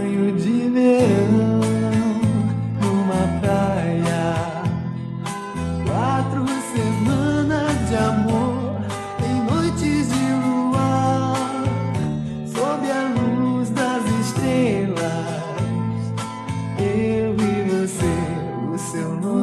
banho de verão numa praia. Quatro semanas de amor em noites de luar, sob a luz das estrelas. Eu e você, o seu nome.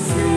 free.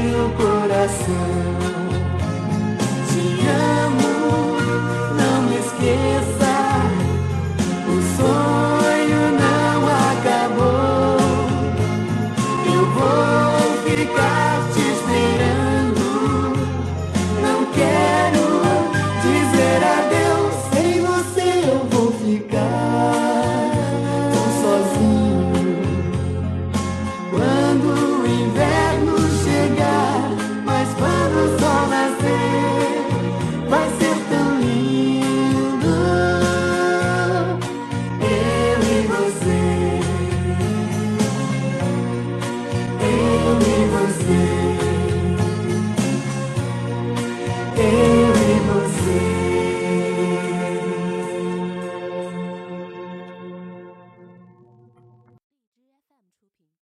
meu coração. Te amo, não me esqueça. O sonho não acabou. Eu vou ficar te esperando. Não quero dizer adeus. Sem você eu vou ficar tão sozinho. Quando o inverno